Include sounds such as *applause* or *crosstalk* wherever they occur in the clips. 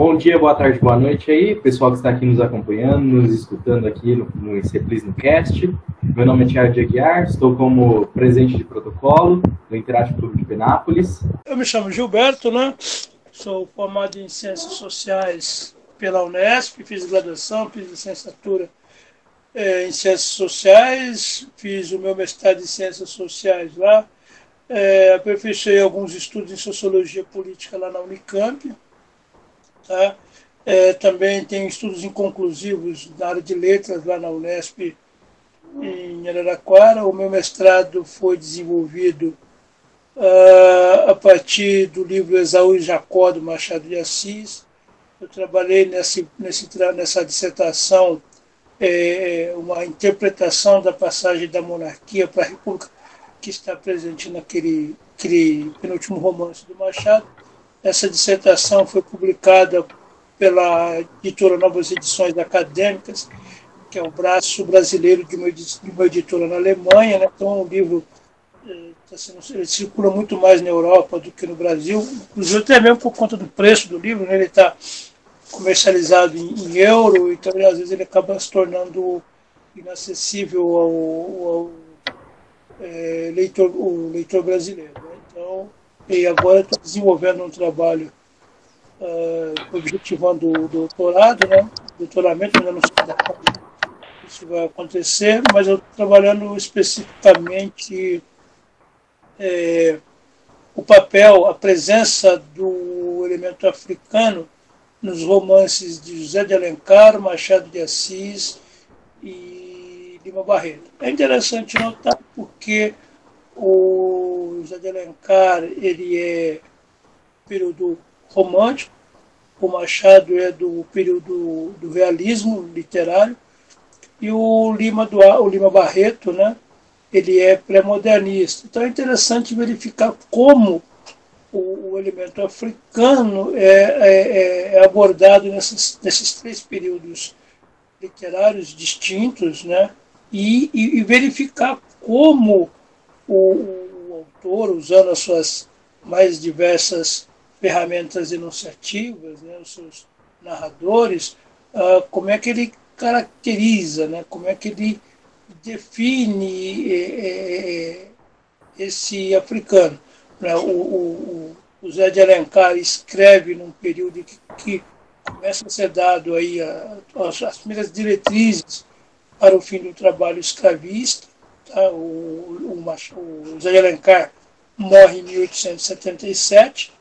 Bom dia, boa tarde, boa noite aí, pessoal que está aqui nos acompanhando, nos escutando aqui no, no no Cast. Meu nome é Thiago de Aguiar, estou como presidente de protocolo do Interativo Clube de Penápolis. Eu me chamo Gilberto, né? Sou formado em Ciências Sociais pela Unesp, fiz graduação, fiz licenciatura é, em Ciências Sociais, fiz o meu mestrado em Ciências Sociais lá, é, aperfeiçoei alguns estudos em Sociologia Política lá na Unicamp, Tá? É, também tenho estudos inconclusivos na área de letras lá na Unesp, em Araraquara. O meu mestrado foi desenvolvido uh, a partir do livro Esaú e Jacó, do Machado de Assis. Eu trabalhei nesse, nesse, nessa dissertação é, uma interpretação da passagem da monarquia para a república que está presente naquele aquele penúltimo romance do Machado. Essa dissertação foi publicada pela editora Novas Edições Acadêmicas, que é o braço brasileiro de uma, de uma editora na Alemanha. Né? Então, o livro eh, tá sendo, circula muito mais na Europa do que no Brasil, inclusive até mesmo por conta do preço do livro. Né? Ele está comercializado em, em, euro, então às vezes ele acaba se tornando inacessível ao, ao é, leitor, o leitor brasileiro. Né? Então, e agora estou desenvolvendo um trabalho uh, objetivando o doutorado, né? doutoramento, ainda não sei da isso vai acontecer, mas eu estou trabalhando especificamente é, o papel, a presença do elemento africano nos romances de José de Alencar, Machado de Assis e Lima Barreto. É interessante notar porque o José de Alencar ele é período romântico, o Machado é do período do realismo literário e o Lima do o Lima Barreto, né? Ele é pré-modernista. Então é interessante verificar como o, o elemento africano é, é, é abordado nesses, nesses três períodos literários distintos, né? E, e, e verificar como o, o autor, usando as suas mais diversas ferramentas enunciativas, né, os seus narradores, uh, como é que ele caracteriza, né, como é que ele define é, é, esse africano. Né, o, o, o, Zé de Alencar escreve num período que, que começa a ser dado aí a, as, as primeiras diretrizes para o fim do trabalho escravista, Tá? O, o, o Zé de Alencar morre em 1877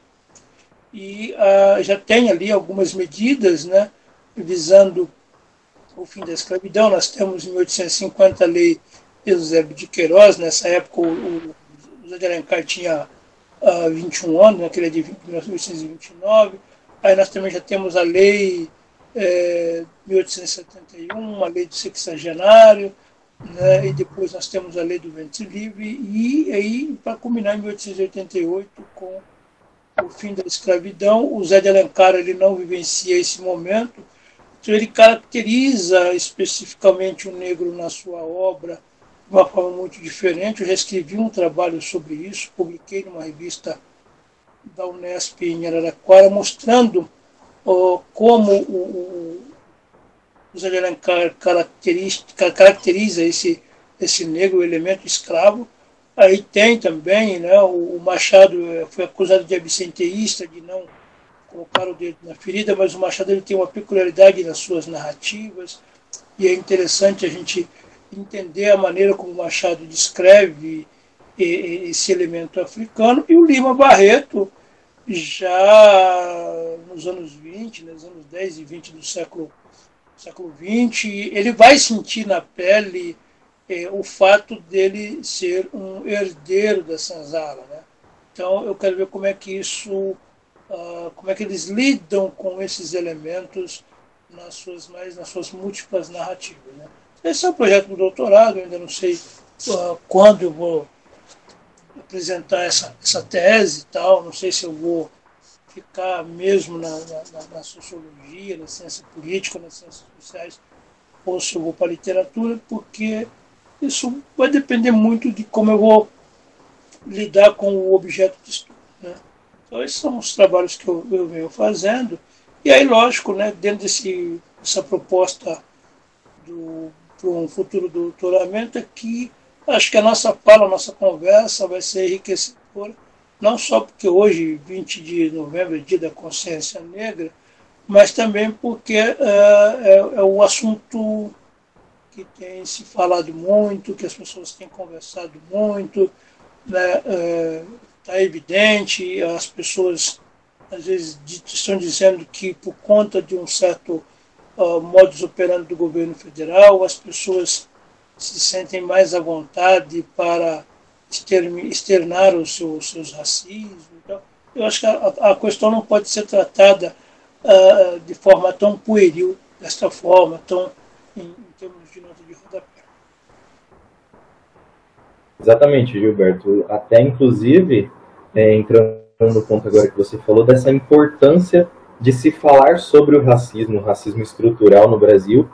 e ah, já tem ali algumas medidas né, visando o fim da escravidão. Nós temos em 1850 a lei Eusébio de Queiroz, nessa época o, o Zé de Alencar tinha ah, 21 anos, naquele né, é de 1829. Aí nós também já temos a lei é, 1871, a lei do sexagenário, né, e depois nós temos a lei do ventre livre, e aí, para culminar em 1888, com o fim da escravidão, o Zé de Alencar ele não vivencia esse momento, então ele caracteriza especificamente o negro na sua obra de uma forma muito diferente. Eu já escrevi um trabalho sobre isso, publiquei numa revista da Unesp em Araraquara, mostrando como o, José de Alencar caracteriza esse, esse negro, o elemento escravo. Aí tem também, né, o Machado eh, foi acusado de absenteísta, de não colocar o dedo na ferida, mas o Machado ele tem uma peculiaridade nas suas narrativas, e é interessante a gente entender a maneira como o Machado descreve esse elemento africano, e o Lima Barreto, já nos anos 20, nos anos 10 e 20 do século século XX, ele vai sentir na pele é, o fato dele ser um herdeiro da senzala. Né? Então eu quero ver como é que isso, uh, como é que eles lidam com esses elementos nas suas mais nas suas múltiplas narrativas. Né? Esse é o projeto do doutorado, ainda não sei uh, quando eu vou apresentar essa, essa tese e tal, não sei se eu vou ficar mesmo na, na, na, sociologia, na ciência política, nas ciências sociais, ou se eu vou para a literatura, porque isso vai depender muito de como eu vou lidar com o objeto de estudo. Né? Então, esses são os trabalhos que eu, eu venho fazendo, E aí, lógico, né, dentro desse, dessa proposta para um futuro doutoramento, é que acho que a nossa fala, a nossa conversa vai ser enriquecedora, não só porque hoje, 20 de novembro, é dia da consciência negra, mas também porque é, é, é o assunto que tem se falado muito, que as pessoas têm conversado muito, né, é, está evidente, as pessoas às vezes estão dizendo que por conta de um certo uh, modus operandi do governo federal, as pessoas se sentem mais à vontade para externar os seus, seus racismos. Então, eu acho que a, a questão não pode ser tratada uh, de forma tão pueril, desta forma, tão em, em termos de nota de rodapé. Exatamente, Gilberto. Até inclusive é, entrando no ponto agora que você falou, dessa importância de se falar sobre o racismo, o racismo estrutural no Brasil.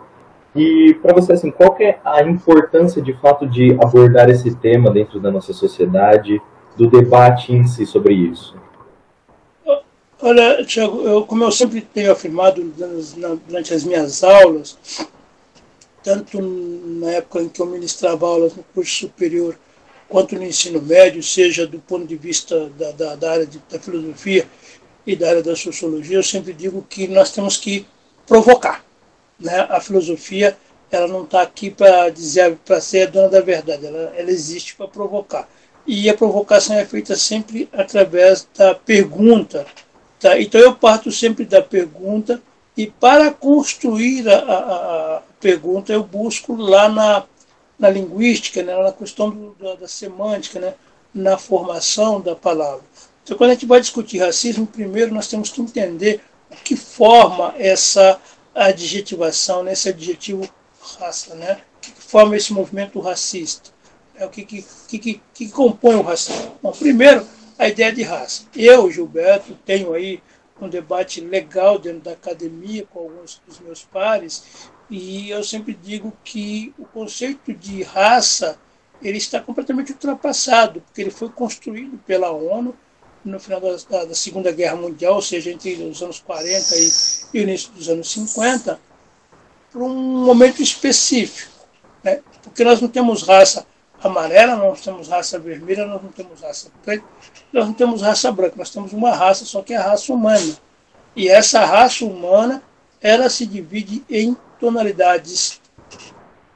E para você, assim, qual é a importância de fato de abordar esse tema dentro da nossa sociedade, do debate em si sobre isso? Olha, Tiago, eu, como eu sempre tenho afirmado durante as minhas aulas, tanto na época em que eu ministrava aulas no curso superior, quanto no ensino médio, seja do ponto de vista da, da, da área de, da filosofia e da área da sociologia, eu sempre digo que nós temos que provocar. Né? A filosofia ela não está aqui para dizer para ser a dona da verdade, ela, ela existe para provocar. E a provocação é feita sempre através da pergunta. Tá? Então eu parto sempre da pergunta e para construir a, a, a pergunta eu busco lá na na linguística, né, na questão do, da, da, semântica, né, na formação da palavra. Então, quando a gente vai discutir racismo, primeiro nós temos que entender o que forma essa adjetivação, né, esse adjetivo raça, né, que forma esse movimento racista, é o que, que, que, que compõe o racismo. Bom, primeiro, a ideia de raça. Eu, Gilberto, tenho aí um debate legal dentro da academia com alguns dos meus pares e eu sempre digo que o conceito de raça ele está completamente ultrapassado, porque ele foi construído pela ONU no final da, da Segunda Guerra Mundial, ou seja, entre os anos 40 e, e início dos anos 50, para um momento específico. Né? Porque nós não temos raça amarela, nós temos raça vermelha, nós não temos raça preta, nós não temos raça branca, nós temos uma raça, só que é a raça humana. E essa raça humana, ela se divide em tonalidades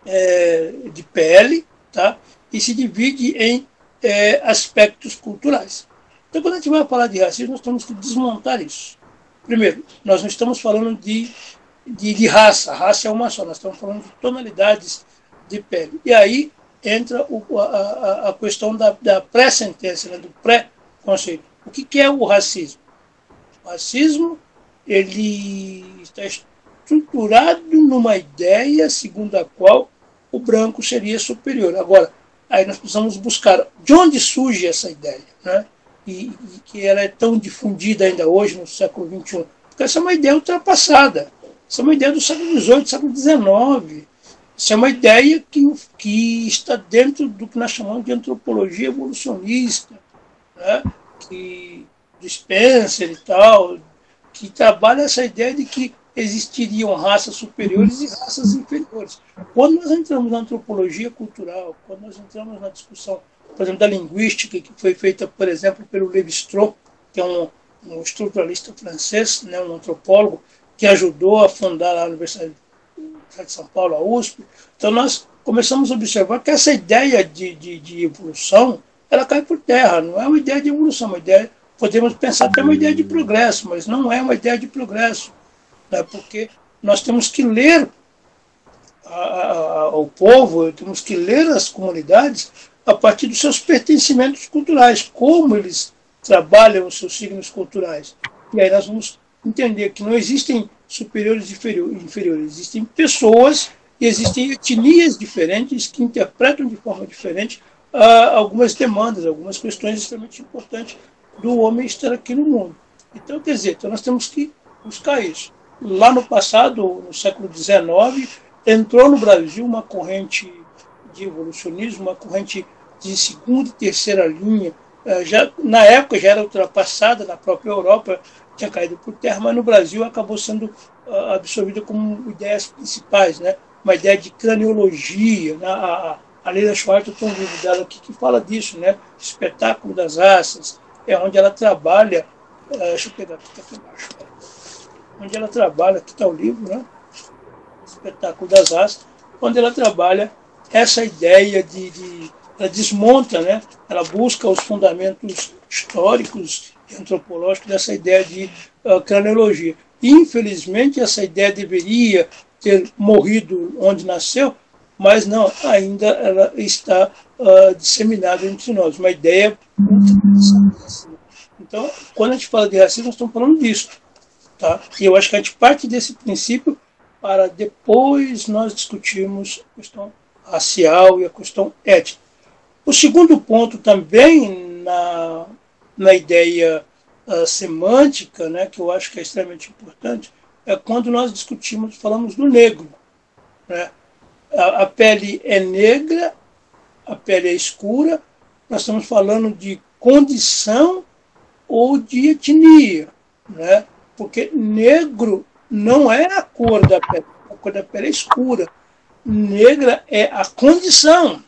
é, de pele, tá? e se divide em é, aspectos culturais. Então, quando a gente vai falar de racismo, nós temos que desmontar isso. Primeiro, nós não estamos falando de, de, de raça, raça é uma só, nós estamos falando de tonalidades de pele. E aí entra o, a, a, questão da, da pré-sentença, né, do pré-conceito. O que, que é o racismo? O racismo ele está estruturado numa ideia segundo a qual o branco seria superior. Agora, aí nós precisamos buscar de onde surge essa ideia, né? E, e, que ela é tão difundida ainda hoje, no século XXI. Porque essa é uma ideia ultrapassada. Essa é uma ideia do século XVIII, século XIX. Isso é uma ideia que, que está dentro do que nós chamamos de antropologia evolucionista, né? que, Spencer e tal, que trabalha essa ideia de que existiriam raças superiores e raças inferiores. Quando nós entramos na antropologia cultural, quando nós entramos na discussão, por exemplo, da linguística, que foi feita, por exemplo, pelo Lévi-Strauss, que é um, um estruturalista francês, né, um antropólogo, que ajudou a fundar a Universidade de São Paulo, a USP. Então, nós começamos a observar que essa ideia de, de, de evolução, ela cai por terra, não é uma ideia de evolução, é uma ideia, podemos pensar até uma ideia de progresso, mas não é uma ideia de progresso né? porque nós temos que ler ao povo, temos que ler as comunidades a partir dos seus pertencimentos culturais, como eles trabalham os seus signos culturais. E aí nós vamos entender que não existem superiores e inferiores, existem pessoas e existem etnias diferentes que interpretam de forma diferente uh, algumas demandas, algumas questões extremamente importantes do homem estar aqui no mundo. Então, quer dizer, então nós temos que buscar isso lá no passado, no século XIX, entrou no Brasil uma corrente de evolucionismo, uma corrente de segunda e terceira linha. Eh, já, na época já era ultrapassada na própria Europa, tinha caído por terra, mas no Brasil acabou sendo uh, absorvida como ideias principais, né? uma ideia de craniologia. Né? A, a Leila Schwartz tem um livro dela aqui que fala disso, né? Espetáculo das Raças, é onde ela trabalha, uh, deixa eu pegar aqui, tá aqui embaixo, onde ela trabalha, aqui está o livro, né? Espetáculo das Raças, onde ela trabalha essa ideia de, de ela desmonta, né? ela busca os fundamentos históricos e antropológicos dessa ideia de uh, craniologia. Infelizmente, essa ideia deveria ter morrido onde nasceu, mas não, ainda ela está uh, disseminada entre nós. Uma ideia muito Então, quando a gente fala de racismo, nós estamos falando disso. Tá? E eu acho que a gente parte desse princípio para depois nós discutirmos a questão racial e a questão étnica. O segundo ponto também na, na ideia uh, semântica, né, que eu acho que é extremamente importante, é quando nós discutimos, falamos do negro. Né? A, a pele é negra, a pele é escura, nós estamos falando de condição ou de etnia, né? porque negro não é a cor da pele, a cor da pele é escura. Negra é a condição.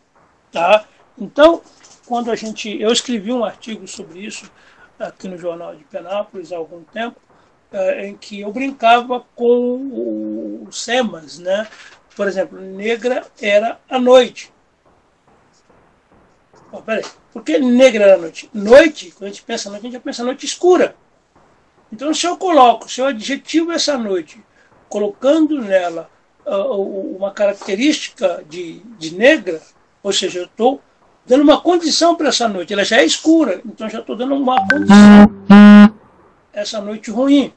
Tá? Então, quando a gente. Eu escrevi um artigo sobre isso aqui no Jornal de Penápolis há algum tempo, eh, em que eu brincava com os SEMAS, né? Por exemplo, negra era a noite. Oh, peraí, por que negra era a noite? Noite, quando a gente pensa noite, a gente já pensa noite escura. Então, se eu coloco, se eu adjetivo essa noite, colocando nela uh, uma característica de, de negra, ou seja, eu estou dando uma condição para essa noite. Ela já é escura, então já estou dando uma condição. Essa noite ruim.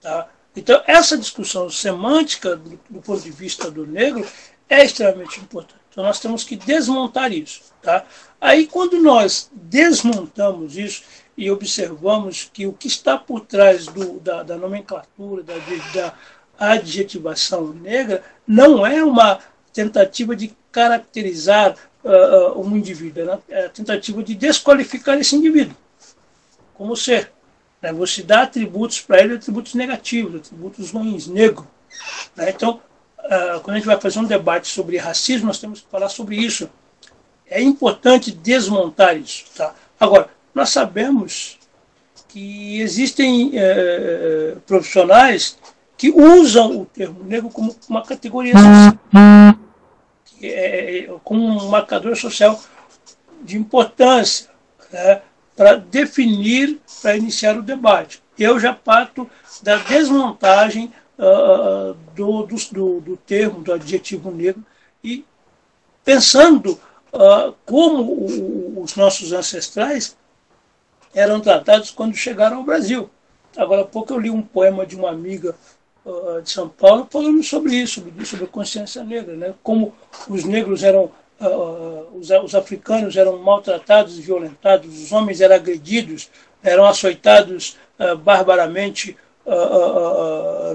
Tá? Então, essa discussão semântica, do, do, ponto de vista do negro, é extremamente importante. Então, nós temos que desmontar isso. Tá? Aí, quando nós desmontamos isso e observamos que o que está por trás do, da, da nomenclatura, da, da adjetivação negra, não é uma tentativa de caracterizar uh, um indivíduo, né? é a tentativa de desqualificar esse indivíduo como ser. Né? Você dá atributos para ele, atributos negativos, atributos ruins, negro. Né? Então, uh, quando a gente vai fazer um debate sobre racismo, nós temos que falar sobre isso. É importante desmontar isso. Tá? Agora, nós sabemos que existem uh, profissionais que usam o termo negro como uma categoria social é, como um marcador social de importância né, para definir, para iniciar o debate. Eu já parto da desmontagem uh, do, do, do, termo, do adjetivo negro, e pensando uh, como o, os nossos ancestrais eram tratados quando chegaram ao Brasil. Agora há pouco eu li um poema de uma amiga uh, de São Paulo falando sobre isso, sobre, sobre a consciência negra, né? como os negros eram, uh, os, os, africanos eram maltratados e violentados, os homens eram agredidos, eram açoitados uh, barbaramente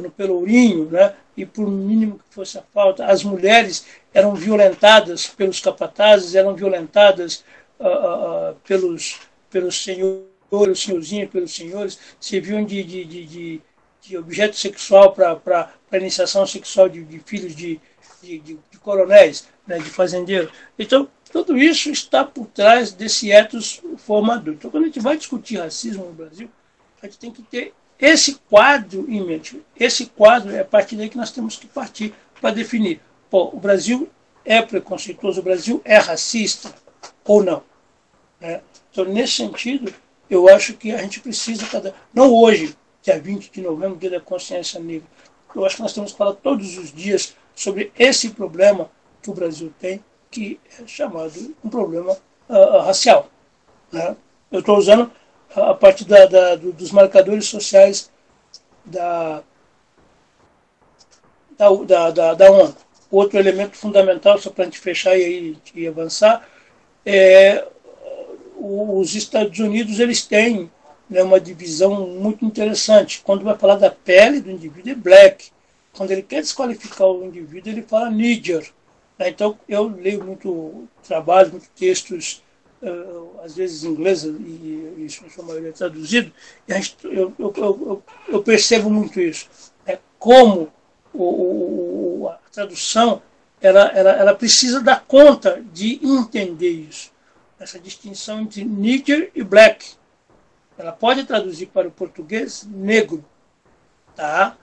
no Pelourinho, né? e por mínimo que fosse a falta, as mulheres eram violentadas pelos capatazes, eram violentadas pelos, pelos senhores, senhorzinhos, pelos senhores, serviam de, de, de, de de objeto sexual para iniciação sexual de, de filhos de, de, de, coronéis, né, de fazendeiros. Então, tudo isso está por trás desse ethos formador. Então, quando a gente vai discutir racismo no Brasil, a gente tem que ter esse quadro em mente. Esse quadro é a partir daí que nós temos que partir para definir. Pô, o Brasil é preconceituoso, o Brasil é racista ou não. Né? Então, nesse sentido, eu acho que a gente precisa, cada, não hoje, dia 20 de novembro, dia da consciência negra. Eu acho que nós temos que falar todos os dias sobre esse problema que o Brasil tem, que é chamado um problema uh, racial. Né? Eu estou usando a partir da, da, dos marcadores sociais da, da, da, da ONU. Outro elemento fundamental, só para a gente fechar e, e avançar, é os Estados Unidos eles têm né, uma divisão muito interessante. Quando vai falar da pele do indivíduo, é black. Quando ele quer desqualificar o indivíduo, ele fala nigger. Né? Então, eu leio muito trabalho, muitos textos uh, às vezes inglesa, e, e isso a maioria é traduzido, e eu, eu, eu, eu, percebo muito isso. É como o, a tradução ela, ela, ela precisa dar conta de entender isso. Essa distinção entre nigger e black. Ela pode traduzir para o português negro, tá?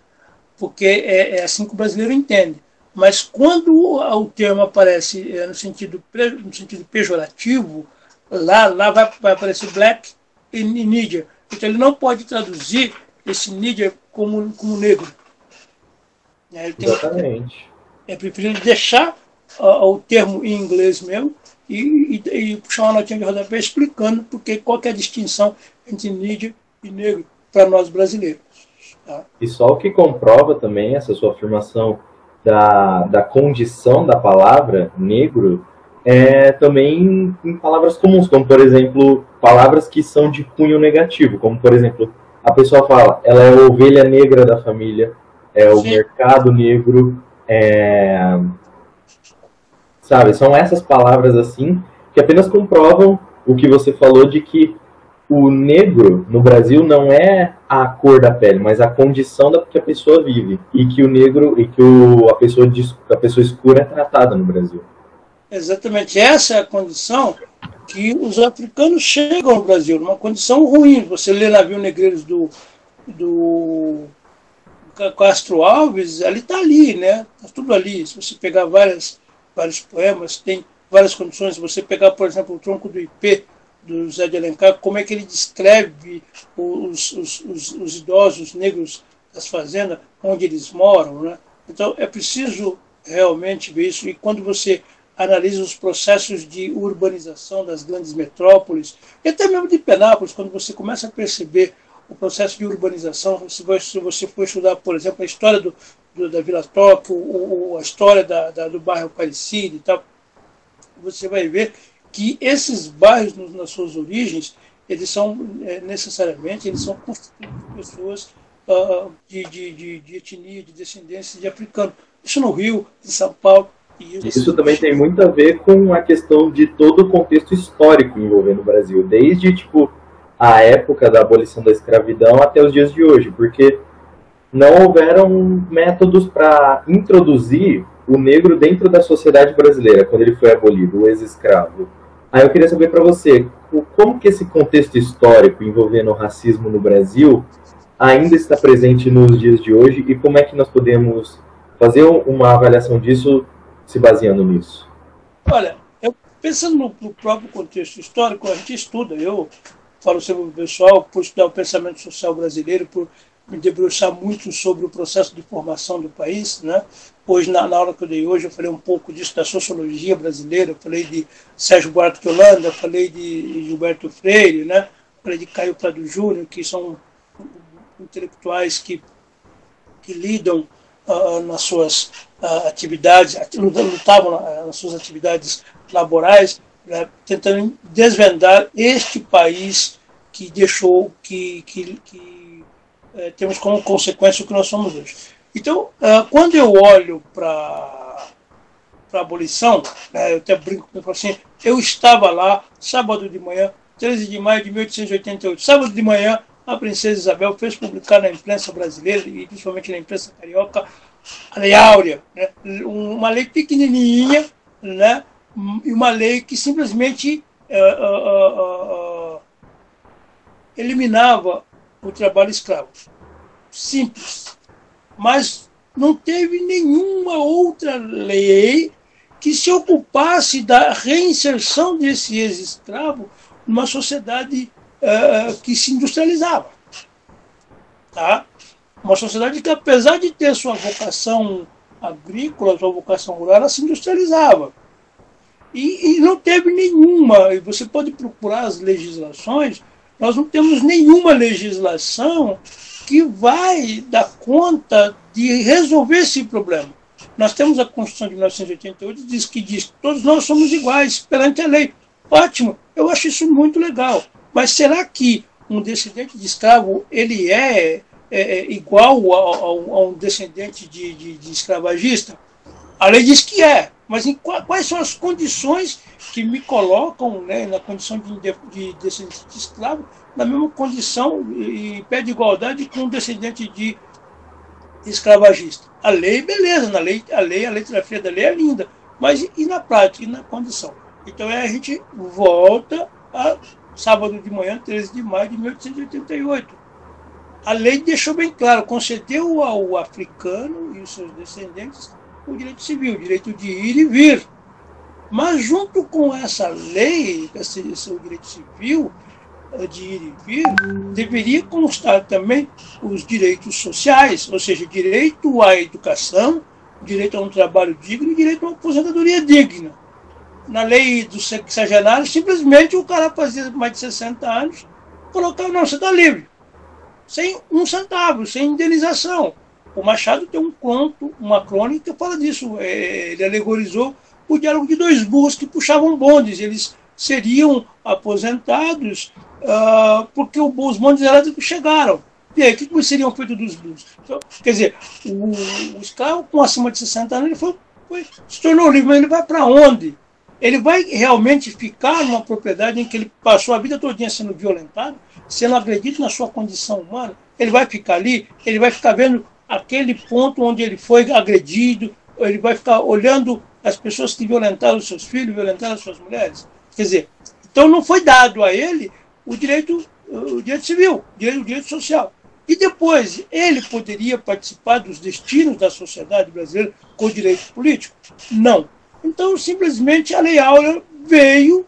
porque é, é assim que o brasileiro entende. Mas quando o termo aparece é, no, sentido, no sentido pejorativo, lá, lá vai, vai aparecer black e nigger. Então ele não pode traduzir esse nigger como, como negro. É, Exatamente. É preferível deixar o termo em inglês mesmo e, e, e, puxar uma notinha de rodapé explicando porque, qual é a distinção entre nigger e negro para nós brasileiros. Tá? E só o que comprova também essa sua afirmação da, da condição da palavra negro é também em palavras comuns, como por exemplo, palavras que são de cunho negativo, como por exemplo, a pessoa fala, ela é a ovelha negra da família, é o Sim. mercado negro, é... sabe, são essas palavras assim que apenas comprovam o que você falou de que o negro no Brasil não é a cor da pele, mas a condição da que a pessoa vive e que o negro e que o, a pessoa a pessoa escura é tratada no Brasil. Exatamente essa é a condição que os africanos chegam ao Brasil, numa condição ruim. Você lê navio negreiros do, do Castro Alves, ali está ali, né? Está tudo ali. Se você pegar várias, vários poemas, tem várias condições. Se você pegar, por exemplo, o tronco do IP, do José de Alencar, como é que ele descreve os, os, os, os idosos negros das fazendas, onde eles moram. Né? Então, é preciso realmente ver isso. E quando você analisa os processos de urbanização das grandes metrópoles, e até mesmo de Penápolis, quando você começa a perceber o processo de urbanização, se você for estudar, por exemplo, a história do, do da Vila Tóquio, ou, a história da, da, do bairro Aparecido e tal, você vai ver que esses bairros, nas suas origens, eles são é, necessariamente eles são constituídos por pessoas uh, de, de, de, de, etnia, de descendência de africano. Isso no Rio, em São Paulo. Isso, isso também tem muito a ver com a questão de todo o contexto histórico envolvendo o Brasil, desde tipo a época da abolição da escravidão até os dias de hoje, porque não houveram métodos para introduzir o negro dentro da sociedade brasileira quando ele foi abolido, o ex-escravo Aí eu queria saber para você, como que esse contexto histórico envolvendo o racismo no Brasil ainda está presente nos dias de hoje e como é que nós podemos fazer uma avaliação disso se baseando nisso? Olha, eu, pensando no, no, próprio contexto histórico, a gente estuda, eu falo sobre o pessoal, por estudar o pensamento social brasileiro, por me debruçar muito sobre o processo de formação do país. Né? Hoje, na, na aula que eu dei hoje, eu falei um pouco disso da sociologia brasileira, eu falei de Sérgio Buarque de Holanda, eu falei de Gilberto Freire, né? falei de Caio Prado Júnior, que são intelectuais que, que lidam uh, nas suas uh, atividades, lutavam nas suas atividades laborais, né? tentando desvendar este país que deixou, que, que, que é, temos como consequência o que nós somos hoje. Então, uh, quando eu olho para a abolição, né, eu até brinco com assim, eu estava lá, sábado de manhã, 13 de maio de 1888, sábado de manhã, a princesa Isabel fez publicar na imprensa brasileira e principalmente na imprensa carioca a Lei Áurea, né, uma lei pequenininha, né, e uma lei que simplesmente uh, uh, eliminava o trabalho escravo. Simples. Mas não teve nenhuma outra lei que se ocupasse da reinserção desse ex-escravo numa sociedade uh, que se industrializava. Tá? Uma sociedade que, apesar de ter sua vocação agrícola, sua vocação rural, ela se industrializava. E, e não teve nenhuma, e você pode procurar as legislações, nós não temos nenhuma legislação que vai dar conta de resolver esse problema. Nós temos a Constituição de 1988 que diz que diz todos nós somos iguais perante a lei. Ótimo, eu acho isso muito legal. Mas será que um descendente de escravo ele é, é, é igual a, a, a, um descendente de, de, de escravagista? A lei diz que é, mas em, quais são as condições que me colocam né, na condição de, de descendente de escravo, na mesma condição e pé de igualdade com um descendente de escravagista. A lei, beleza, na lei, a lei, a letra fria da lei é linda, mas e na prática, e na condição? Então aí a gente volta a sábado de manhã, 13 de maio de 1888. A lei deixou bem claro, concedeu ao africano e os seus descendentes o direito civil, o direito de ir e vir. Mas junto com essa lei, esse, esse direito civil, de ir e vir, deveria constar também os direitos sociais, ou seja, direito à educação, direito a um trabalho digno e direito a uma aposentadoria digna. Na lei do sexagenário, simplesmente o cara fazia mais de 60 anos, colocava, não, você está livre, sem um centavo, sem indenização. O Machado tem um conto, uma crônica que fala disso. É, ele alegorizou o diálogo de dois burros que puxavam bondes. Eles seriam aposentados uh, porque os bondes elétricos chegaram. E aí, o que seriam feitos dos burros? Então, quer dizer, o, o, escravo com acima de 60 anos ele foi, foi, se tornou livre, mas ele vai para onde? Ele vai realmente ficar numa propriedade em que ele passou a vida toda sendo violentado, sendo agredido na sua condição humana? Ele vai ficar ali, ele vai ficar vendo aquele ponto onde ele foi agredido, ele vai ficar olhando as pessoas que violentaram seus filhos, violentaram as suas mulheres. Quer dizer, então não foi dado a ele o direito, o direito civil, o direito, o direito social. E depois, ele poderia participar dos destinos da sociedade brasileira com direito político? Não. Então, simplesmente, a Lei Áurea veio,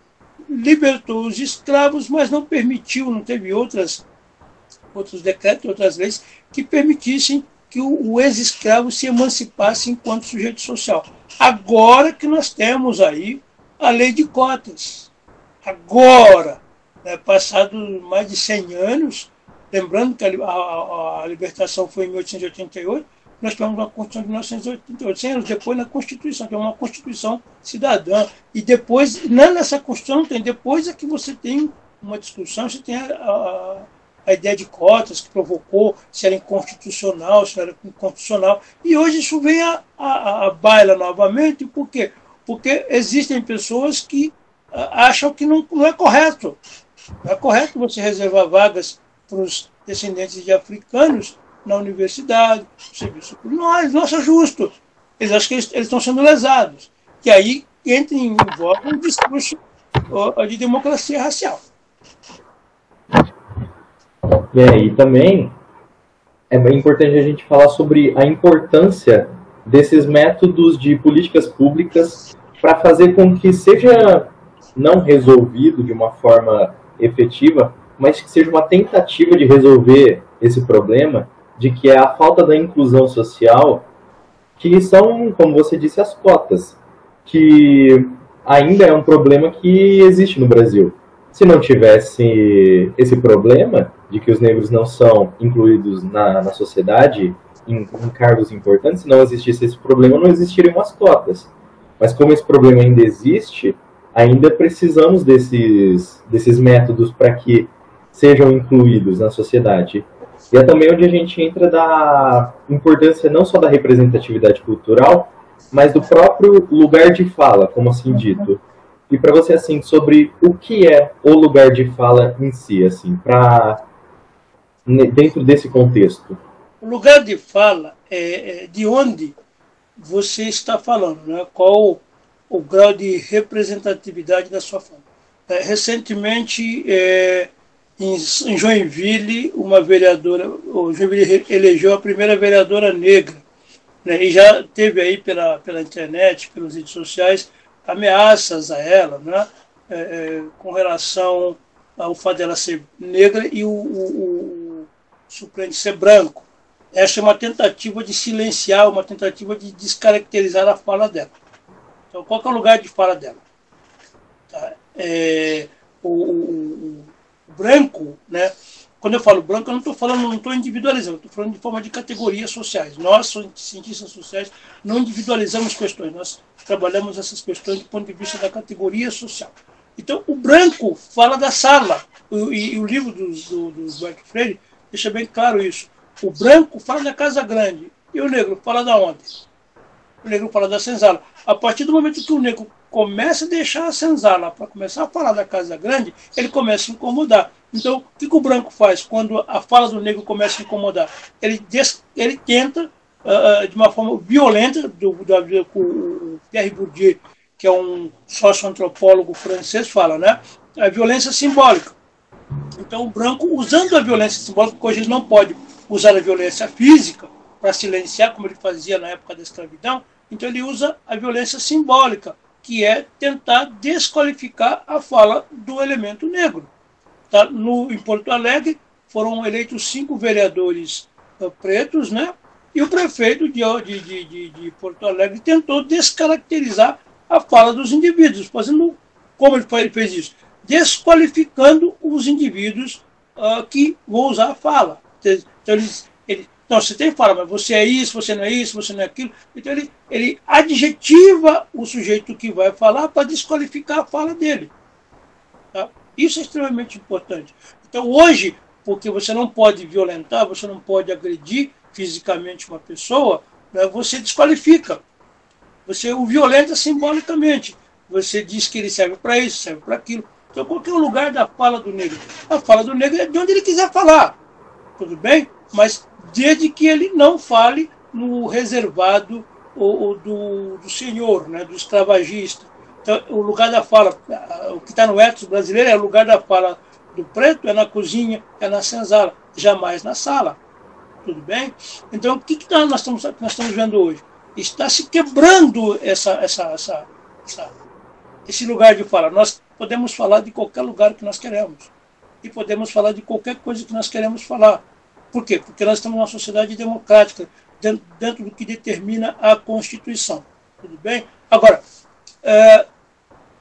libertou os escravos, mas não permitiu, não teve outras, outros decretos, outras leis que permitissem que o, ex-escravo se emancipasse enquanto sujeito social. Agora que nós temos aí a lei de cotas. Agora, né, passado mais de 100 anos, lembrando que a, a, a libertação foi em 1888, nós tivemos uma Constituição de 1988, 100 anos depois na Constituição, que é uma Constituição cidadã. E depois, não nessa Constituição, tem, depois é que você tem uma discussão, você tem a, a a ideia de cotas que provocou, se era inconstitucional, se era inconstitucional. E hoje isso vem a, a, a baila novamente, por quê? Porque existem pessoas que acham que não, não é correto. Não é correto você reservar vagas para os descendentes de africanos na universidade, no serviço público. Não, não acha justo. Eles acham que eles, eles estão sendo lesados. Que aí entra em voga um discurso de democracia racial. E aí também é bem importante a gente falar sobre a importância desses métodos de políticas públicas para fazer com que seja não resolvido de uma forma efetiva, mas que seja uma tentativa de resolver esse problema de que é a falta da inclusão social, que são, como você disse, as cotas, que ainda é um problema que existe no Brasil. Se não tivesse esse problema, de que os negros não são incluídos na, na sociedade em, em, cargos importantes, se não existisse esse problema, não existiriam as cotas. Mas como esse problema ainda existe, ainda precisamos desses, desses métodos para que sejam incluídos na sociedade. E é também onde a gente entra da importância não só da representatividade cultural, mas do próprio lugar de fala, como assim dito. E para você assim sobre o que é o lugar de fala em si, assim, para dentro desse contexto? O lugar de fala é, é de onde você está falando, né? qual o grau de representatividade da sua fala. É, recentemente, é, em, Joinville, uma vereadora, o Joinville elegeu a primeira vereadora negra, né? e já teve aí pela, pela internet, pelas redes sociais, ameaças a ela, né? É, é, com relação ao fato dela ser negra e o, o suplente ser branco. Essa é uma tentativa de silenciar, uma tentativa de descaracterizar a fala dela. Então, qual é o lugar de fala dela? Tá? É, o, o, o, branco, né? quando eu falo branco, eu não estou falando, não estou individualizando, estou falando de forma de categorias sociais. Nós, cientistas sociais, não individualizamos questões, nós trabalhamos essas questões do ponto de vista da categoria social. Então, o branco fala da sala, e, e o livro do, do, do Freire Deixa bem claro isso. O branco fala da casa grande e o negro fala da onde? o negro fala da senzala. A partir do momento que o negro começa a deixar a senzala para começar a falar da casa grande, ele começa a incomodar. Então, o que, o branco faz quando a fala do negro começa a incomodar? Ele, des, ele tenta, uh, de uma forma violenta, do, do, o Pierre Bourdieu, que é um sócio-antropólogo francês, fala, né? A violência simbólica. Então, o branco, usando a violência simbólica, porque hoje ele não pode usar a violência física para silenciar, como ele fazia na época da escravidão, então ele usa a violência simbólica, que é tentar desqualificar a fala do elemento negro. Tá? No, em Porto Alegre foram eleitos cinco vereadores uh, pretos, né? e o prefeito de, de, de, de, Porto Alegre tentou descaracterizar a fala dos indivíduos, fazendo como ele fez isso? Desqualificando os indivíduos uh, que vão usar a fala. Então, ele, ele, não, você tem fala, mas você é isso, você não é isso, você não é aquilo. Então, ele, ele adjetiva o sujeito que vai falar para desqualificar a fala dele. Tá? Isso é extremamente importante. Então, hoje, porque você não pode violentar, você não pode agredir fisicamente uma pessoa, né, você desqualifica. Você o violenta simbolicamente. Você diz que ele serve para isso, serve para aquilo. Então, qual é o lugar da fala do negro? A fala do negro é de onde ele quiser falar tudo bem? Mas desde que ele não fale no reservado do, do senhor, né, do escravagista. Então, o lugar da fala, o que está no ethos brasileiro é o lugar da fala do preto, é na cozinha, é na senzala, jamais na sala. Tudo bem? Então, o que, que nós, estamos, nós estamos vendo hoje? Está se quebrando essa, essa, essa, essa, esse lugar de fala. Nós podemos falar de qualquer lugar que nós queremos e podemos falar de qualquer coisa que nós queremos falar. Por quê? Porque nós estamos numa sociedade democrática, dentro, dentro do que determina a Constituição. Tudo bem? Agora, é,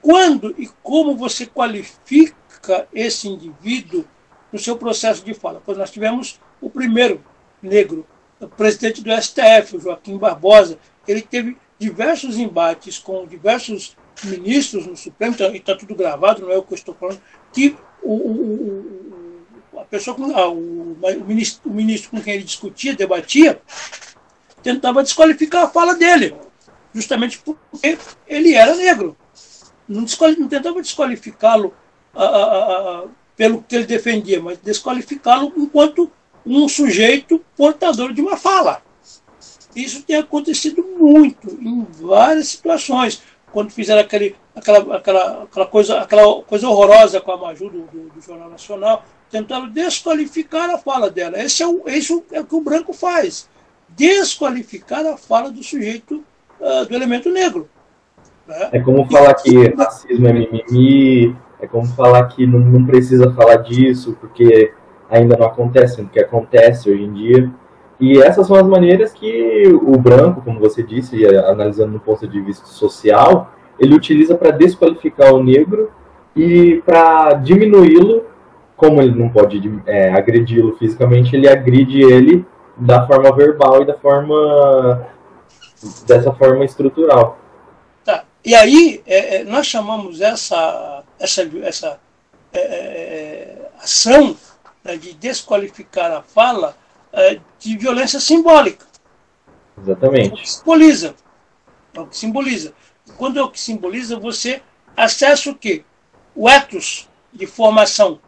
quando e como você qualifica esse indivíduo no seu processo de fala? Pois nós tivemos o primeiro negro, o presidente do STF, Joaquim Barbosa, ele teve diversos embates com diversos ministros no Supremo, e está tudo gravado, não é o que eu estou falando, que o, o, o a pessoa, ah, o, o, ministro, o ministro com quem ele discutia, debatia, tentava desqualificar a fala dele, justamente porque ele era negro. Não, não tentava desqualificá-lo pelo que ele defendia, mas desqualificá-lo enquanto um sujeito portador de uma fala. Isso tem acontecido muito em várias situações quando fizeram aquele, aquela, aquela, aquela, coisa, aquela coisa horrorosa com a Maju do, do, do, Jornal Nacional, tentaram desqualificar a fala dela. Esse é o, esse é o que o branco faz. Desqualificar a fala do sujeito, uh, do elemento negro. Né? É como falar que racismo é mimimi, é como falar que não, não precisa falar disso, porque ainda não acontece, o que acontece hoje em dia. E essas são as maneiras que o branco, como você disse, analisando no ponto de vista social, ele utiliza para desqualificar o negro e para diminuí-lo, como ele não pode é, agredi-lo fisicamente, ele agride ele da forma verbal e da forma dessa forma estrutural. Tá. E aí é, é nós chamamos essa essa essa é, é, é ação né, de desqualificar a fala é, de violência simbólica. Exatamente. É o que simboliza. É o que simboliza. Quando é o que simboliza, você acessa o quê? O ethos de formação.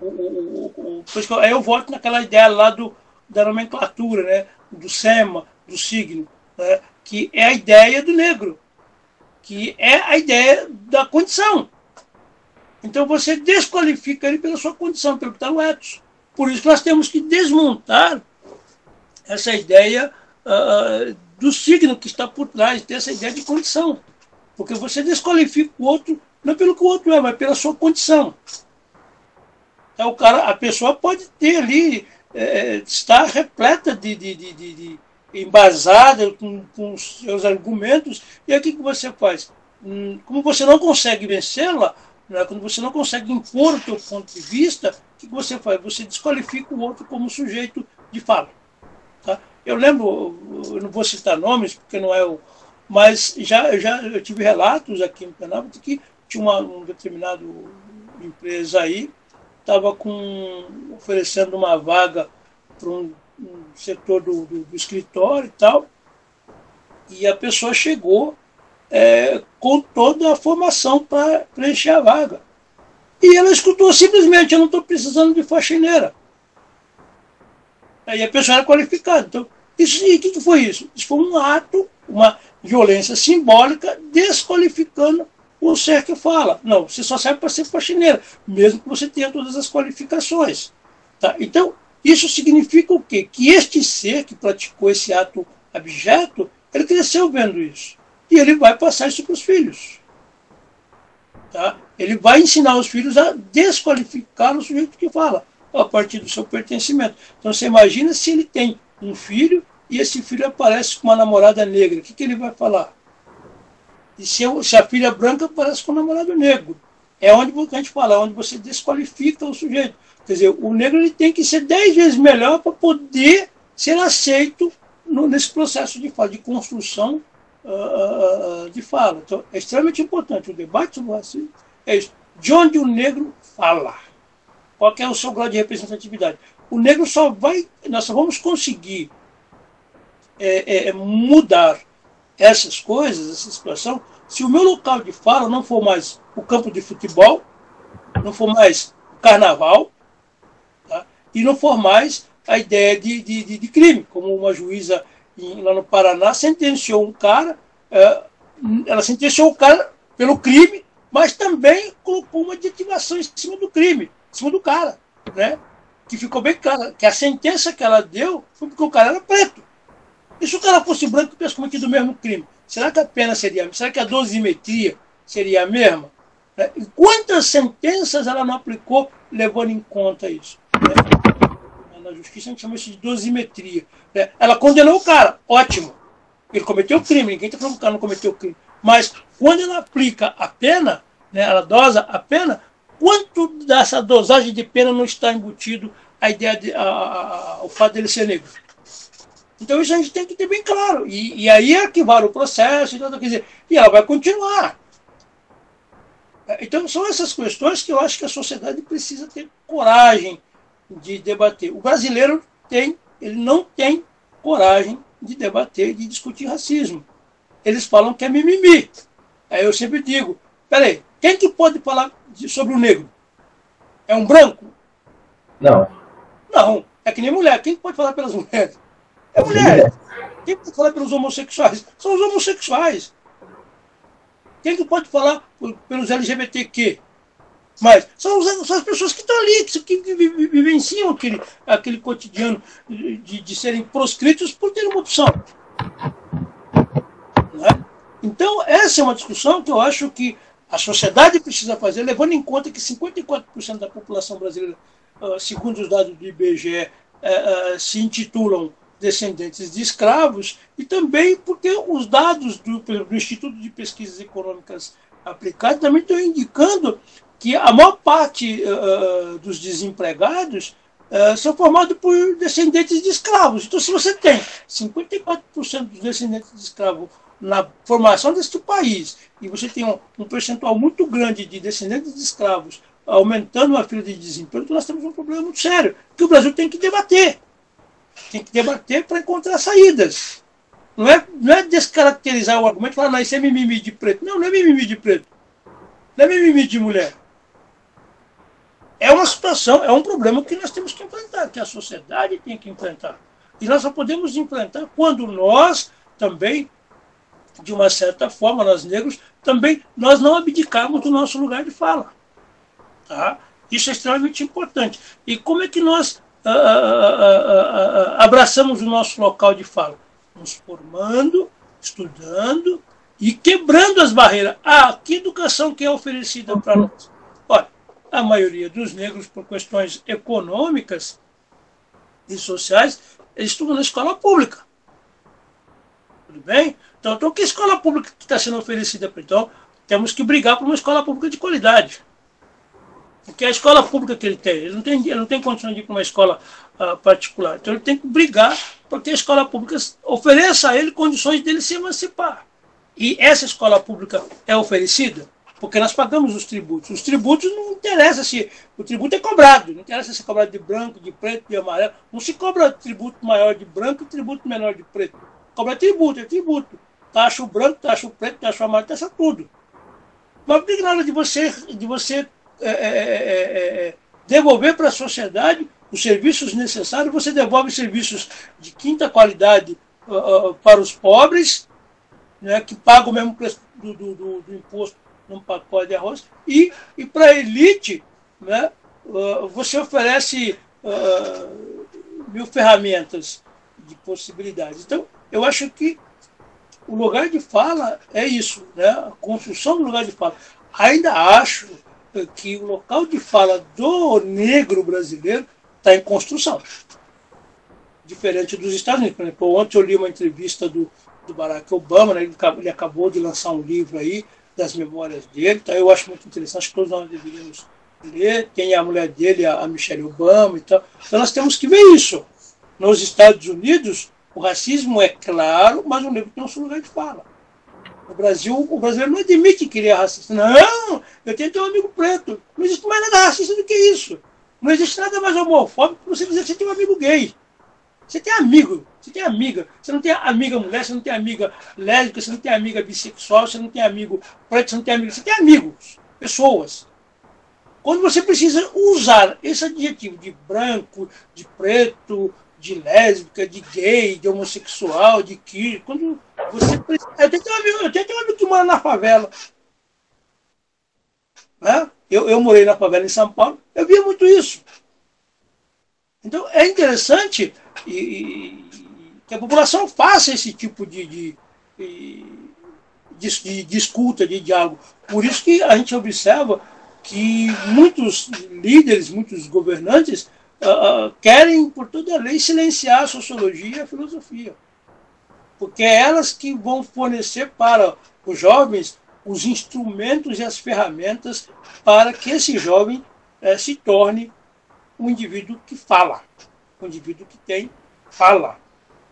O, o, o, o, aí eu volto naquela ideia lá do, da nomenclatura, né? do SEMA, do signo, né? que é a ideia do negro, que é a ideia da condição. Então você desqualifica ele pela sua condição, pelo que está no ethos. Por isso nós temos que desmontar essa ideia uh, do signo que está por trás, dessa ideia de condição. Porque você desqualifica o outro, não pelo que o outro é, mas pela sua condição. Então, o cara, a pessoa pode ter ali, é, estar repleta de, de, de, de embasada com, com seus argumentos, e aí o que, que você faz? Hum, como você não consegue vencê-la, né, quando você não consegue impor o seu ponto de vista, que você faz? Você desqualifica o outro como sujeito de fala. Tá? Eu lembro, eu não vou citar nomes, porque não é o. Mas já, já eu tive relatos aqui em Penápolis que tinha uma um determinado empresa aí, estava oferecendo uma vaga para um, um, setor do, do, do escritório e tal. e a pessoa chegou é, com toda a formação para preencher a vaga. E ela escutou simplesmente, eu não estou precisando de faxineira. Aí a pessoa era qualificada. Então, isso, e o que, foi isso? Isso foi um ato, uma violência simbólica, desqualificando o ser que fala. Não, você só serve para ser faxineira, mesmo que você tenha todas as qualificações. Tá? Então, isso significa o quê? Que este ser que praticou esse ato abjeto, ele cresceu vendo isso. E ele vai passar isso para os filhos. Tá? Ele vai ensinar os filhos a desqualificar o sujeito que fala, a partir do seu pertencimento. Então você imagina se ele tem um filho e esse filho aparece com uma namorada negra. O que, que ele vai falar? E se, se a filha branca aparece com um namorado negro. É onde a gente fala, é onde você desqualifica o sujeito. Quer dizer, o negro ele tem que ser dez vezes melhor para poder ser aceito no, nesse processo de, de construção uh, uh, de fala. Então, é extremamente importante o debate sobre o racismo. É isso. De onde o negro fala? Qual é o seu grau de representatividade? O negro só vai. Nós só vamos conseguir é, é, mudar essas coisas, essa situação, se o meu local de fala não for mais o campo de futebol, não for mais o carnaval, tá? e não for mais a ideia de, de, de crime, como uma juíza lá no Paraná sentenciou um cara, é, ela sentenciou o cara pelo crime, mas também colocou uma aditivação em cima do crime, em cima do cara, né? Que ficou bem claro que a sentença que ela deu foi porque o cara era preto. E se o cara fosse branco, tivesse cometido o mesmo crime, será que a pena seria? Será que a dosimetria seria a mesma? Né? E quantas sentenças ela não aplicou levando em conta isso? Né? Na justiça a gente chama isso de dosimetria. Né? Ela condenou o cara, ótimo. Ele cometeu crime, ninguém está falando que o cara não cometeu crime. Mas quando ela aplica a pena, né, ela dosa a pena, quanto dessa dosagem de pena não está embutido a ideia de a, a, o fato dele ser negro? Então isso a gente tem que ter bem claro. E, e aí arquivar o processo e tudo, quer dizer, e ela vai continuar. Então são essas questões que eu acho que a sociedade precisa ter coragem de debater. O brasileiro tem, ele não tem coragem de debater, de discutir racismo. Eles falam que é mimimi. Aí eu sempre digo, peraí, quem que pode falar sobre o negro? É um branco? Não. Não, é que nem mulher. Quem pode falar pelas mulheres? É mulher. Quem pode falar pelos homossexuais? São os homossexuais. Quem que pode falar pelos LGBTQ? Mas são, são as pessoas que estão ali, que, que, vivenciam aquele, aquele cotidiano de, de serem proscritos por ter uma opção. É? Então, essa é uma discussão que eu acho que a sociedade precisa fazer, levando em conta que 54% da população brasileira, ah, segundo os dados do IBGE, eh, eh, se intitulam descendentes de escravos, e também porque os dados do, do Instituto de Pesquisas Econômicas Aplicadas também estão indicando que a maior parte uh, dos desempregados uh, são formados por descendentes de escravos. Então, se você tem 54% dos descendentes de escravos na formação deste país, e você tem um, um, percentual muito grande de descendentes de escravos aumentando a fila de desemprego, então nós temos um problema muito sério, que o Brasil tem que debater. Tem que debater para encontrar saídas. Não é, não é descaracterizar o argumento e falar, não, isso é mimimi de preto. Não, não é mimimi de preto. Não é mimimi de mulher. É uma situação, é um problema que nós temos que enfrentar, que a sociedade tem que enfrentar. E nós só podemos enfrentar quando nós também, de uma certa forma, nós negros, também nós não abdicarmos do nosso lugar de fala. Tá? Isso é extremamente importante. E como é que nós ah, ah, ah, abraçamos o nosso local de fala? Nos formando, estudando e quebrando as barreiras. Ah, que educação que é oferecida para nós? A maioria dos negros, por questões econômicas e sociais, estudam na escola pública. Tudo bem? Então, então que escola pública está sendo oferecida? Então, temos que brigar por uma escola pública de qualidade. Porque a escola pública que ele tem, ele não tem, ele não tem condição de ir para uma escola uh, particular. Então ele tem que brigar para que a escola pública ofereça a ele condições dele se emancipar. E essa escola pública é oferecida porque nós pagamos os tributos. Os tributos não interessa se. O tributo é cobrado, não interessa se é cobrado de branco, de preto, de amarelo. Não se cobra tributo maior de branco e tributo menor de preto. Cobra tributo, é tributo. taxa o branco, taxa o preto, taxa o amarelo, taxa tudo. Mas por que na hora de você, de você é, é, é, é devolver para a sociedade os serviços necessários, você devolve serviços de quinta qualidade uh, uh, para os pobres, né, que pagam o mesmo preço do, do, do, do imposto num pacote de arroz, e, e para a elite, né, uh, você oferece mil ferramentas de possibilidades. Então, eu acho que o lugar de fala é isso, né? a construção do lugar de fala. Ainda acho que o local de fala do negro brasileiro está em construção. Diferente dos Estados Unidos. Por exemplo, ontem eu li uma entrevista do, do Barack Obama, né? ele, ele, acabou de lançar um livro aí das memórias dele, então eu acho muito interessante, todos nós deveríamos ler. Tem a mulher dele, a Michelle Obama e tal. Então nós temos que ver isso. Nos Estados Unidos, o racismo é claro, mas o negro tem um seu lugar de fala. O Brasil, o brasileiro não admite que ele é racista. Não, eu tenho um amigo preto. Não existe mais nada racista do que isso. Não existe nada mais homofóbico que você dizer que você tem um amigo gay. Você tem amigo, você tem amiga. Você não tem amiga mulher, você não tem amiga lésbica, você não tem amiga bissexual, você não tem amigo preto, você não tem amigo. Você tem amigos, pessoas. Quando você precisa usar esse adjetivo de branco, de preto, de lésbica, de gay, de homossexual, de que. Quando você precisa. Eu tenho um amigo, eu tenho um amigo que mora na favela. Né? Eu, eu morei na favela em São Paulo, eu via muito isso. Então é interessante e, e, que a população faça esse tipo de, de, de, de escuta, de diálogo. Por isso que a gente observa que muitos líderes, muitos governantes uh, querem, por toda a lei, silenciar a sociologia e a filosofia. Porque é elas que vão fornecer para os jovens os instrumentos e as ferramentas para que esse jovem eh, se torne um indivíduo que fala, um indivíduo que tem fala.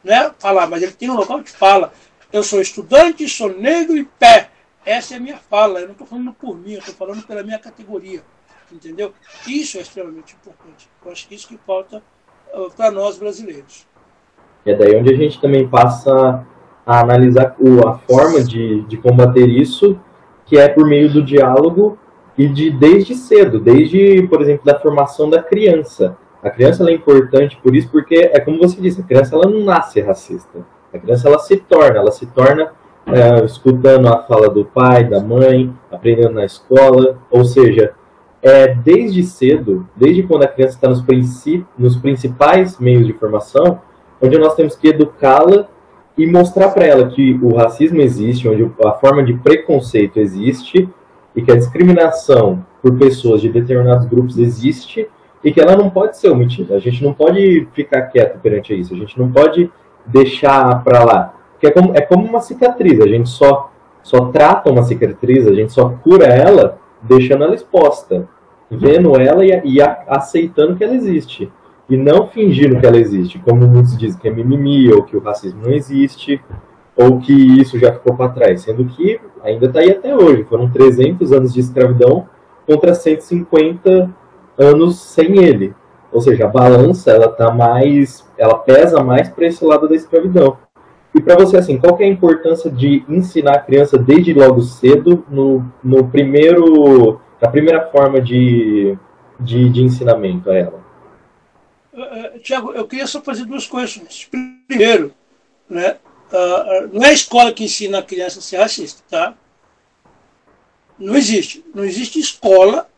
Não é falar, mas ele tem um local de fala. Eu sou estudante, sou negro e pé. Essa é a minha fala. Eu não estou falando por mim, eu estou falando pela minha categoria. Entendeu? Isso é extremamente importante. Eu acho que isso que falta uh, ah, para nós brasileiros. É daí onde a gente também passa a analisar a forma de, de combater isso, que é por meio do diálogo e de desde cedo, desde, por exemplo, da formação da criança. A criança é importante por isso, porque é como você disse, a criança ela não nasce racista. A criança ela se torna, ela se torna é, escutando a fala do pai, da mãe, aprendendo na escola, ou seja, é desde cedo, desde quando a criança está nos, nos principais meios de formação, onde nós temos que educá-la e mostrar para ela que o racismo existe, onde a forma de preconceito existe e que a discriminação por pessoas de determinados grupos existe e que ela não pode ser omitida. A gente não pode ficar quieto perante isso, a gente não pode deixar para lá. Porque é como, é como uma cicatriz, a gente só, só trata uma cicatriz, a gente só cura ela deixando ela exposta, vendo ela e, e a, aceitando que ela existe e não fingindo que ela existe, como muitos dizem que é mimimi, ou que o racismo não existe, ou que isso já ficou para trás, sendo que ainda está aí até hoje. Foram 300 anos de escravidão contra 150 anos sem ele. Ou seja, a balança ela tá mais, ela pesa mais para esse lado da escravidão. E para você assim, qual é a importância de ensinar a criança desde logo cedo no, no primeiro, na primeira forma de, de, de ensinamento a ela? uh, Tiago, eu queria só fazer duas coisas. Primeiro, né, uh, não é a escola que ensina a criança a ser racista, tá? Não existe. Não existe escola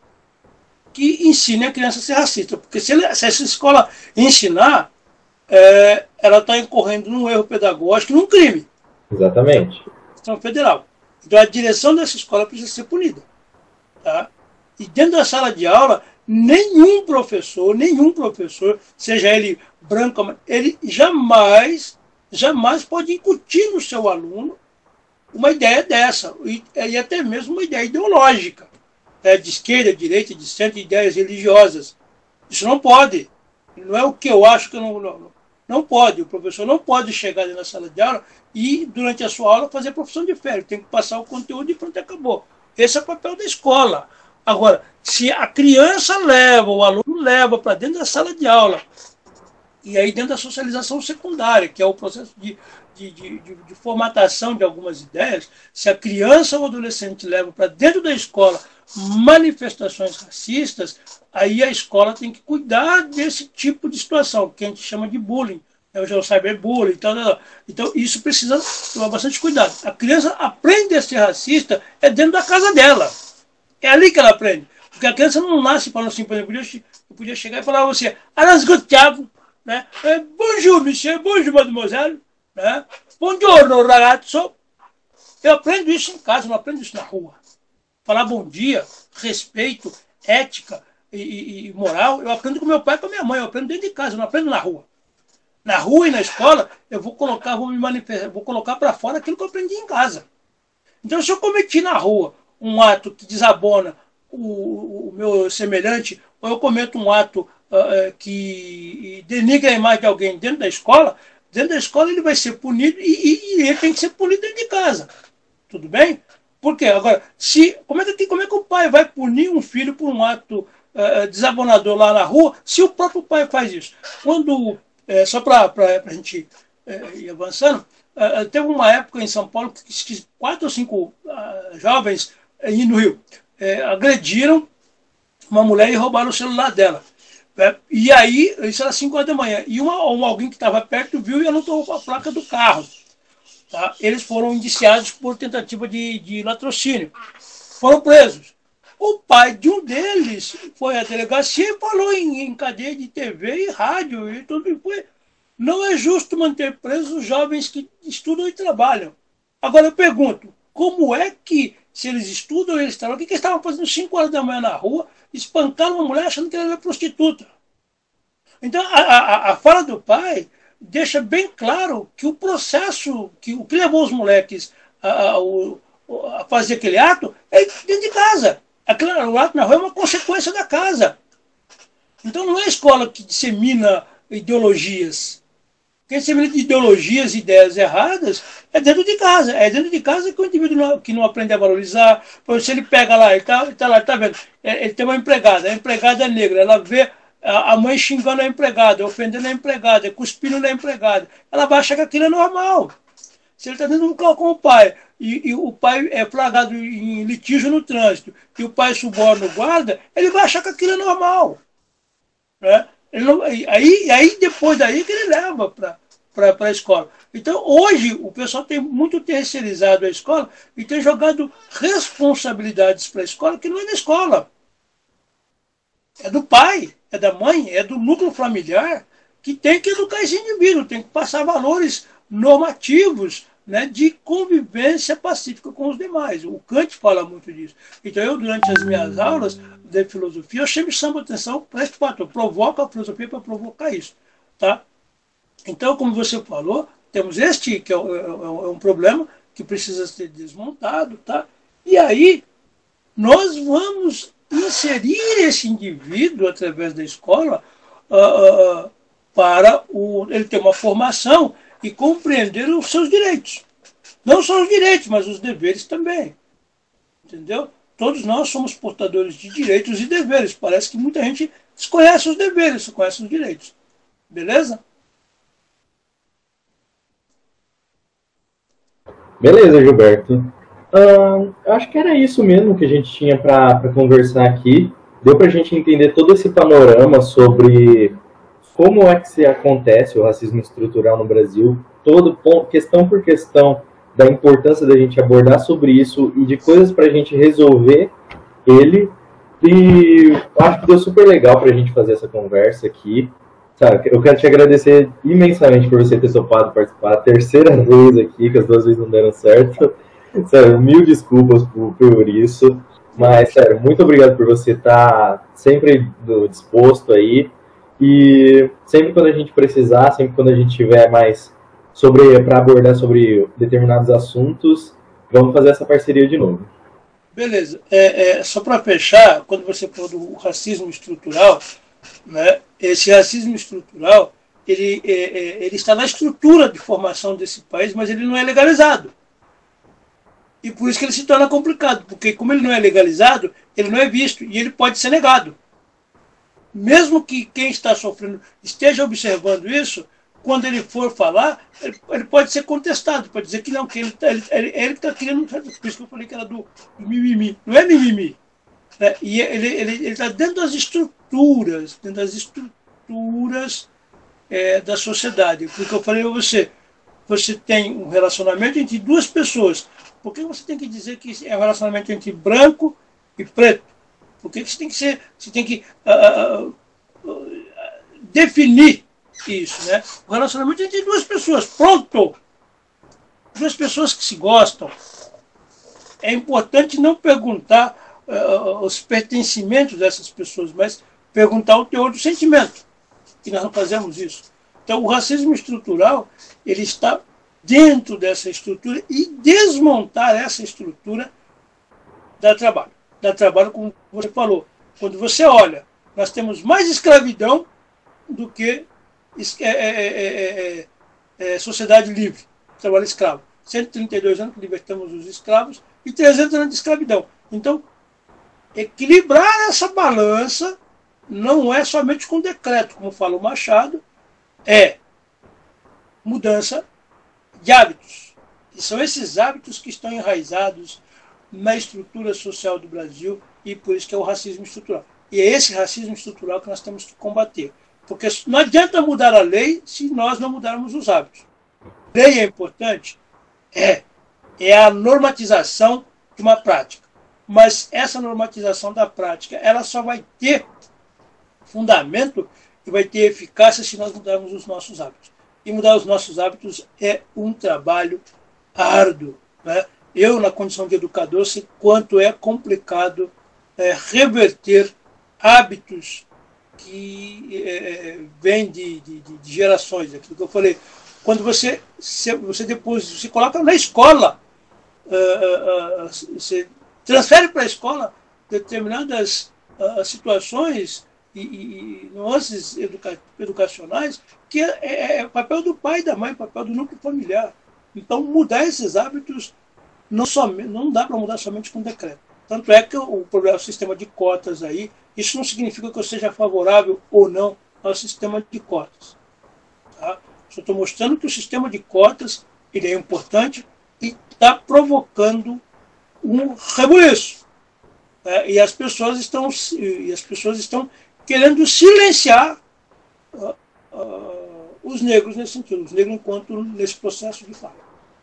que ensine a criança a ser racista. Porque se, ele, se essa escola ensinar, é, ela está incorrendo num erro pedagógico, num crime. Exatamente. Questão federal. Então a direção dessa escola precisa ser punida. Tá? E dentro da sala de aula, nenhum professor, nenhum professor, seja ele branco, ele jamais, jamais pode incutir no seu aluno uma ideia dessa, e, e até mesmo uma ideia ideológica, né, de esquerda, direita, de centro, ideias religiosas. Isso não pode. Não é o que eu acho que não, não, não pode. O professor não pode chegar na sala de aula e, durante a sua aula, fazer profissão de fé. Ele tem que passar o conteúdo e pronto, acabou. Esse é o papel da escola. Agora, se a criança leva, o aluno leva para dentro da sala de aula E aí, dentro da socialização secundária, que é o processo de, de, de, de, formatação de algumas ideias, se a criança ou adolescente leva para dentro da escola manifestações racistas, aí a escola tem que cuidar desse tipo de situação, que a gente chama de bullying, é o cyberbullying. Então, então, isso precisa tomar bastante cuidado. A criança aprende a ser racista é dentro da casa dela. É ali que ela aprende. Porque a criança não nasce falando assim, por exemplo, eu podia, chegar e falar a você, Aras Gustavo, né? É, bonjour, monsieur, bonjour, mademoiselle, né? Buongiorno, ragazzo. Eu aprendo isso em casa, não aprendo isso na rua. Falar bom dia, respeito, ética e, e, e moral, eu aprendo com meu pai e com minha mãe, eu aprendo dentro de casa, não aprendo na rua. Na rua e na escola, eu vou colocar, vou me manifestar, vou colocar para fora aquilo que eu aprendi em casa. Então, se eu cometi na rua um ato que desabona o, o meu semelhante, ou eu cometo um ato uh, que denigra a imagem de alguém dentro da escola, dentro da escola ele vai ser punido e, e, e ele tem que ser punido dentro de casa. Tudo bem? Por quê? Agora, se, como, é que, como é que o pai vai punir um filho por um ato uh, desabonador lá na rua se o próprio pai faz isso? Quando, é, só para a gente é, ir avançando, uh, teve uma época em São Paulo que, que quatro ou cinco uh, jovens uh, no Rio agrediram uma mulher e roubaram o celular dela. É, e aí, isso era 5 horas da manhã. E uma, alguém que estava perto viu e anotou a placa do carro. Tá? Eles foram indiciados por tentativa de, de latrocínio. Foram presos. O pai de um deles foi à delegacia e falou em, em cadeia de TV e rádio e tudo. E foi. Não é justo manter presos os jovens que estudam e trabalham. Agora eu pergunto, como é que, se eles estudam eles trabalham, o que, que eles estavam fazendo 5 horas da manhã na rua, espancaram uma mulher achando que ela era prostituta? Então, a, a, a fala do pai deixa bem claro que o processo, que o que levou os moleques a, a, a fazer aquele ato é dentro de casa. Aquele, o ato na rua é uma consequência da casa. Então não é a escola que dissemina ideologias. Quem dissemina ideologias e ideias erradas é dentro de casa. É dentro de casa que o indivíduo não, que não aprende a valorizar. Se ele pega lá, ele está tá lá, tá vendo? É, ele tem uma empregada, a empregada é negra, ela vê a mãe xingando a empregada, ofendendo a empregada, cuspindo na empregada, ela vai achar que aquilo é normal. Se ele está dentro de um carro com o pai e, e, o pai é flagado em litígio no trânsito e o pai suborna o guarda, ele vai achar que aquilo é normal. Né? Não, aí, aí depois daí que ele leva para a escola. Então, hoje, o pessoal tem muito terceirizado a escola e tem jogado responsabilidades para a escola que não é da escola. É do pai é da mãe, é do núcleo familiar, que tem que educar esse indivíduo, tem que passar valores normativos né, de convivência pacífica com os demais. O Kant fala muito disso. Então, eu, durante as minhas aulas de filosofia, eu sempre chamo atenção para fato. Eu provoco a filosofia para provocar isso. Tá? Então, como você falou, temos este que é, é, é um problema que precisa ser desmontado. Tá? E aí, nós vamos inserir esse indivíduo através da escola uh, para o, ele ter uma formação e compreender os seus direitos. Não só os direitos, mas os deveres também. Entendeu? Todos nós somos portadores de direitos e deveres. Parece que muita gente desconhece os deveres, só conhece os direitos. Beleza? Beleza, Gilberto. Acho que era isso mesmo que a gente tinha para conversar aqui. Deu para a gente entender todo esse panorama sobre como é que se acontece o racismo estrutural no Brasil, todo questão por questão da importância da gente abordar sobre isso e de coisas para a gente resolver ele. E acho que deu super legal para a gente fazer essa conversa aqui. Sabe, eu quero te agradecer imensamente por você ter topado participar a terceira *laughs* vez aqui, que as duas vezes não deram certo. *laughs* Sério, mil desculpas por, por isso. Mas, sério, muito obrigado por você estar sempre disposto aí. E sempre quando a gente precisar, sempre quando a gente tiver mais sobre para abordar sobre determinados assuntos, vamos fazer essa parceria de novo. Beleza. É, é só para fechar, quando você falou do racismo estrutural, né, esse racismo estrutural ele, é, é ele está na estrutura de formação desse país, mas ele não é legalizado. E por isso que ele se torna complicado, porque como ele não é legalizado, ele não é visto e ele pode ser negado. mesmo que quem está sofrendo esteja observando isso, quando ele for falar, ele, ele pode ser contestado, pode dizer que não, que ele está querendo. Por isso que eu falei que era do, do mimimi. Não é mimimi. Né? E ele está dentro das estruturas, dentro das estruturas é, da sociedade. Porque eu falei a você, você tem um relacionamento entre duas pessoas. Por que você tem que dizer que é um relacionamento entre branco e preto? Por que você tem que ser, você tem que uh, uh, definir isso, né? O relacionamento entre duas pessoas, pronto. Duas pessoas que se gostam. É importante não perguntar os pertencimentos dessas pessoas, mas perguntar o teor do sentimento. E nós não fazemos isso. Então, o racismo estrutural ele está dentro dessa estrutura e desmontar essa estrutura dá trabalho. Dá trabalho, como você falou. Quando você olha, nós temos mais escravidão do que é é é, é, é, é, sociedade livre, trabalho escravo. 132 anos que libertamos os escravos e 300 anos de escravidão. Então, equilibrar essa balança não é somente com decreto, como fala o Machado, é mudança de hábitos. E são esses hábitos que estão enraizados na estrutura social do Brasil e por isso que é o racismo estrutural. E é esse racismo estrutural que nós temos que combater. Porque não adianta mudar a lei se nós não mudarmos os hábitos. Lei é importante? É. É a normatização de uma prática. Mas essa normatização da prática, ela só vai ter fundamento e vai ter eficácia se nós mudarmos os nossos hábitos. E mudar os nossos hábitos é um trabalho árduo. Né? Eu, na condição de educador, sei quanto é complicado é, reverter hábitos que é, vem de, de, de, gerações. Aquilo que eu falei, quando você, você depois você coloca na escola, uh, uh, você transfere para a escola determinadas situações e, e, nuances educa, educacionais que é, é, é papel do pai e da mãe, papel do núcleo familiar. Então, mudar esses hábitos não, somente, não dá para mudar somente com decreto. Tanto é que o, problema, o sistema de cotas aí, isso não significa que eu seja favorável ou não ao sistema de cotas. Tá? Só estou mostrando que o sistema de cotas ele é importante e está provocando um rebuliço. Né? E as pessoas estão e as pessoas estão querendo silenciar uh, uh, os negros nesse sentido, os negros enquanto nesse processo de fala.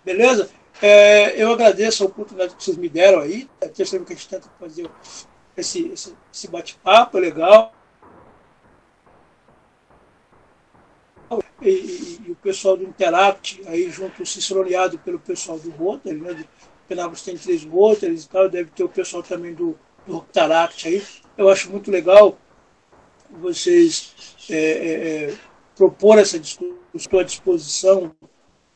Beleza? É, eu agradeço a oportunidade que vocês me deram aí. É a terceira vez que a gente tenta fazer esse, esse, esse bate-papo legal. E, e, e, o pessoal do Interact, aí junto ciceroneado pelo pessoal do Rotary, né? Penápolis tem três Rotaries e tal, deve ter o pessoal também do, do Rotaract aí. Eu acho muito legal vocês é, é, é propor essa discussão à disposição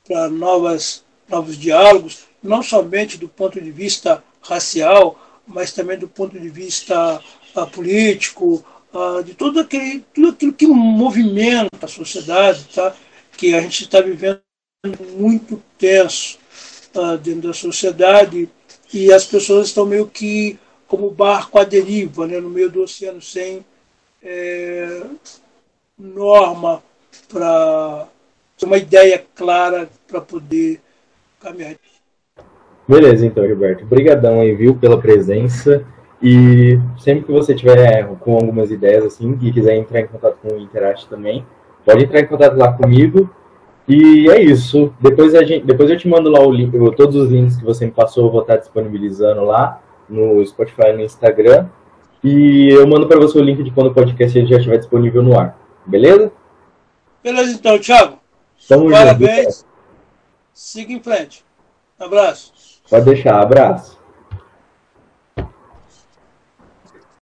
para novas novos diálogos, não somente do ponto de vista racial, mas também do ponto de vista uh, político, uh, de tudo, aquele, tudo aquilo que movimenta a sociedade, tá? que a gente está vivendo muito tenso uh, dentro da sociedade e as pessoas estão meio que como barco à deriva, né, no meio do oceano, sem é, norma para uma ideia clara para poder caminhar. Beleza, então, Gilberto. Obrigadão aí, viu, pela presença. E sempre que você tiver com algumas ideias assim e quiser entrar em contato com o Interact também, pode entrar em contato lá comigo. E é isso. Depois, a gente, depois eu te mando lá o link, todos os links que você me passou, eu vou estar disponibilizando lá no Spotify e no Instagram. E eu mando para você o link de quando o podcast já estiver disponível no ar. Beleza? Beleza, então, Thiago. Tamo Parabéns. Junto, Siga em frente. Abraço. Pode deixar. Abraço.